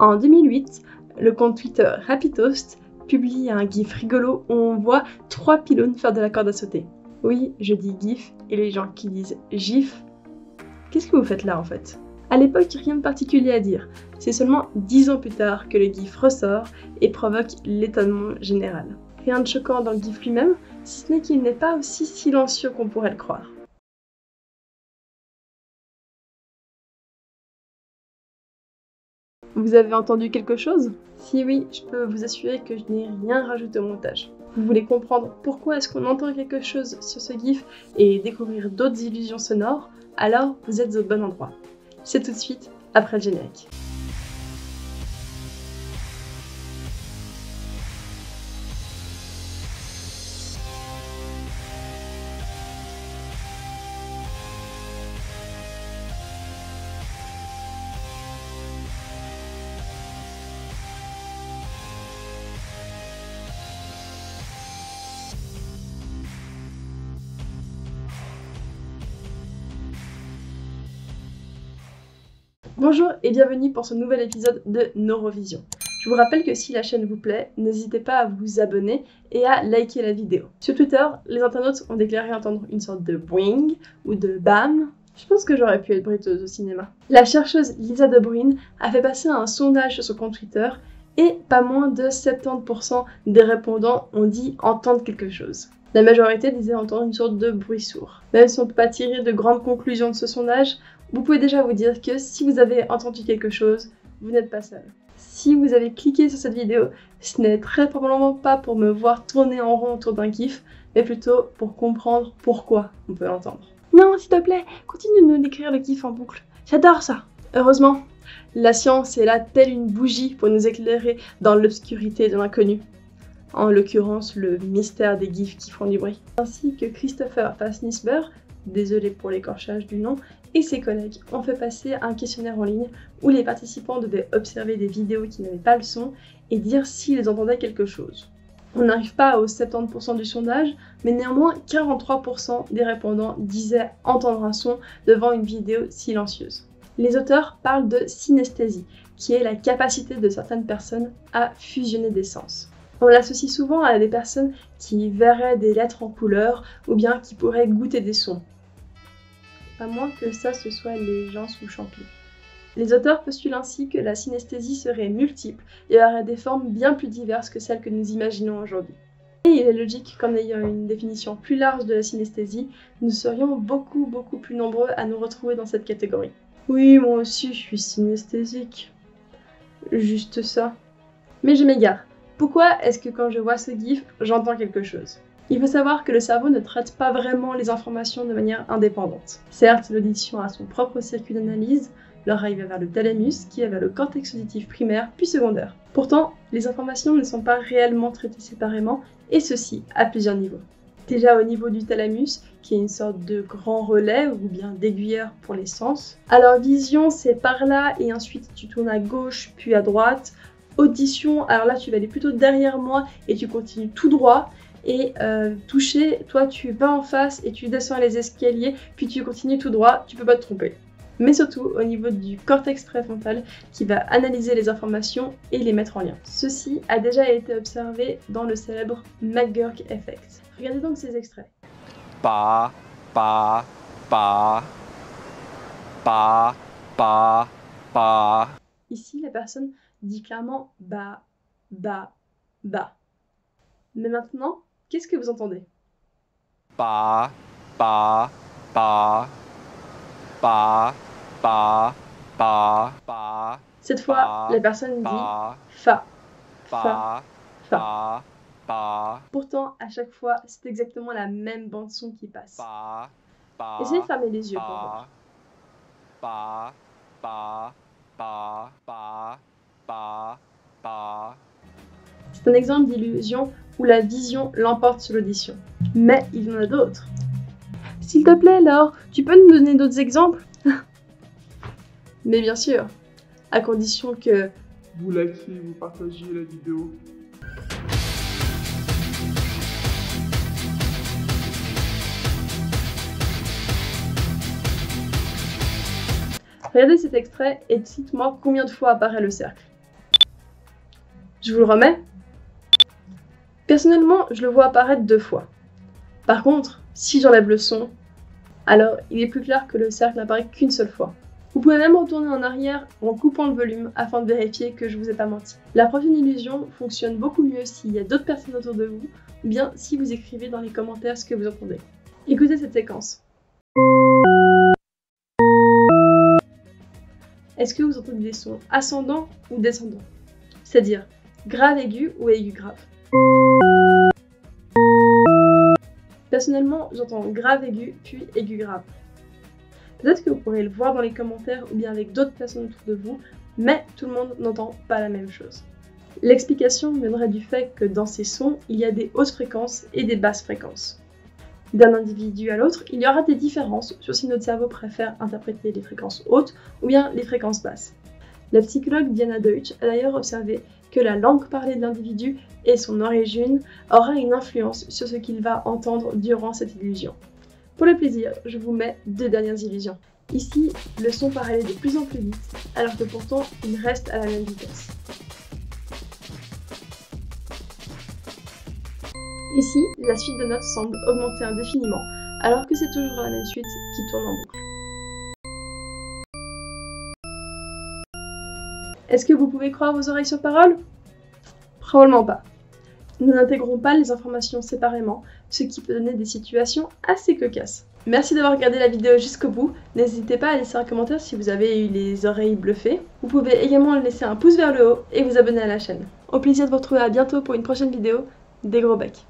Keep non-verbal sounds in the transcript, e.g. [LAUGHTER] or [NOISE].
En 2008, le compte Twitter Toast publie un gif rigolo où on voit trois pylônes faire de la corde à sauter. Oui, je dis gif, et les gens qui disent gif, qu'est-ce que vous faites là en fait? À l'époque, rien de particulier à dire. C'est seulement dix ans plus tard que le gif ressort et provoque l'étonnement général. Rien de choquant dans le gif lui-même, si ce n'est qu'il n'est pas aussi silencieux qu'on pourrait le croire. Vous avez entendu quelque chose? Si oui, je peux vous assurer que je n'ai rien rajouté au montage. Vous voulez comprendre pourquoi est-ce qu'on entend quelque chose sur ce GIF et découvrir d'autres illusions sonores? Alors vous êtes au bon endroit. C'est tout de suite après le générique. Bonjour et bienvenue pour ce nouvel épisode de Neurovision. Je vous rappelle que si la chaîne vous plaît, n'hésitez pas à vous abonner et à liker la vidéo. Sur Twitter, les internautes ont déclaré entendre une sorte de boing ou de bam. Je pense que j'aurais pu être bruiteuse au cinéma. La chercheuse Lisa De Bruyne a fait passer un sondage sur son compte Twitter et pas moins de 70% des répondants ont dit entendre quelque chose. La majorité disait entendre une sorte de bruit sourd. Même si on ne peut pas tirer de grandes conclusions de ce sondage, vous pouvez déjà vous dire que si vous avez entendu quelque chose, vous n'êtes pas seul. Si vous avez cliqué sur cette vidéo, ce n'est très probablement pas pour me voir tourner en rond autour d'un kiff, mais plutôt pour comprendre pourquoi on peut l'entendre. Non, s'il te plaît, continue de nous décrire le kiff en boucle. J'adore ça. Heureusement, la science est là telle une bougie pour nous éclairer dans l'obscurité de l'inconnu. En l'occurrence, le mystère des gifs qui font du bruit. Ainsi que Christopher Fassnisber, désolé pour l'écorchage du nom, et ses collègues ont fait passer un questionnaire en ligne où les participants devaient observer des vidéos qui n'avaient pas le son et dire s'ils entendaient quelque chose. On n'arrive pas aux 70% du sondage, mais néanmoins 43% des répondants disaient entendre un son devant une vidéo silencieuse. Les auteurs parlent de synesthésie, qui est la capacité de certaines personnes à fusionner des sens. On l'associe souvent à des personnes qui verraient des lettres en couleur ou bien qui pourraient goûter des sons à moins que ça ce soit les gens sous Champy. Les auteurs postulent ainsi que la synesthésie serait multiple et aurait des formes bien plus diverses que celles que nous imaginons aujourd'hui. Et il est logique qu'en ayant une définition plus large de la synesthésie, nous serions beaucoup beaucoup plus nombreux à nous retrouver dans cette catégorie. Oui, moi aussi je suis synesthésique. Juste ça. Mais je m'égare. Pourquoi est-ce que quand je vois ce gif, j'entends quelque chose? Il faut savoir que le cerveau ne traite pas vraiment les informations de manière indépendante. Certes, l'audition a son propre circuit d'analyse, l'oreille va vers le thalamus qui va vers le cortex auditif primaire puis secondaire. Pourtant, les informations ne sont pas réellement traitées séparément et ceci à plusieurs niveaux. Déjà au niveau du thalamus, qui est une sorte de grand relais ou bien d'aiguilleur pour les sens. Alors vision, c'est par là et ensuite tu tournes à gauche puis à droite. Audition, alors là tu vas aller plutôt derrière moi et tu continues tout droit et euh, toucher, toi tu vas en face et tu descends les escaliers, puis tu continues tout droit, tu peux pas te tromper. Mais surtout au niveau du cortex préfrontal qui va analyser les informations et les mettre en lien. Ceci a déjà été observé dans le célèbre McGurk Effect. Regardez donc ces extraits. Pa, pa, pa, pa, pa, pa. Ici, la personne dit clairement ba, ba, ba. Mais maintenant, Qu'est-ce que vous entendez? Pa, pa, pa, pa, pa, pa, pa. Cette fois, la personne dit fa, fa, fa, pa. Pourtant, à chaque fois, c'est exactement la même bande son qui passe. Essayez de fermer les yeux pour voir. C'est un exemple d'illusion où la vision l'emporte sur l'audition. Mais il y en a d'autres. S'il te plaît, Laure, tu peux nous donner d'autres exemples? [LAUGHS] Mais bien sûr, à condition que vous likez, vous partagez la vidéo. Regardez cet extrait et dites-moi combien de fois apparaît le cercle. Je vous le remets Personnellement, je le vois apparaître deux fois. Par contre, si j'enlève le son, alors il est plus clair que le cercle n'apparaît qu'une seule fois. Vous pouvez même retourner en arrière en coupant le volume afin de vérifier que je vous ai pas menti. La prochaine illusion fonctionne beaucoup mieux s'il y a d'autres personnes autour de vous ou bien si vous écrivez dans les commentaires ce que vous entendez. Écoutez cette séquence. Est-ce que vous entendez des sons ascendants ou descendants? C'est-à-dire grave aigu ou aigu grave Personnellement, j'entends grave aigu puis aigu grave. Peut-être que vous pourrez le voir dans les commentaires ou bien avec d'autres personnes autour de vous, mais tout le monde n'entend pas la même chose. L'explication viendrait du fait que dans ces sons, il y a des hautes fréquences et des basses fréquences. D'un individu à l'autre, il y aura des différences sur si notre cerveau préfère interpréter les fréquences hautes ou bien les fréquences basses. La psychologue Diana Deutsch a d'ailleurs observé que la langue parlée de l'individu et son origine aura une influence sur ce qu'il va entendre durant cette illusion. Pour le plaisir, je vous mets deux dernières illusions. Ici, le son paraît de plus en plus vite, alors que pourtant il reste à la même vitesse. Ici, la suite de notes semble augmenter indéfiniment, alors que c'est toujours la même suite qui tourne en boucle. Est-ce que vous pouvez croire vos oreilles sur parole? Probablement pas. Nous n'intégrons pas les informations séparément, ce qui peut donner des situations assez cocasses. Merci d'avoir regardé la vidéo jusqu'au bout. N'hésitez pas à laisser un commentaire si vous avez eu les oreilles bluffées. Vous pouvez également laisser un pouce vers le haut et vous abonner à la chaîne. Au plaisir de vous retrouver à bientôt pour une prochaine vidéo. Des gros becs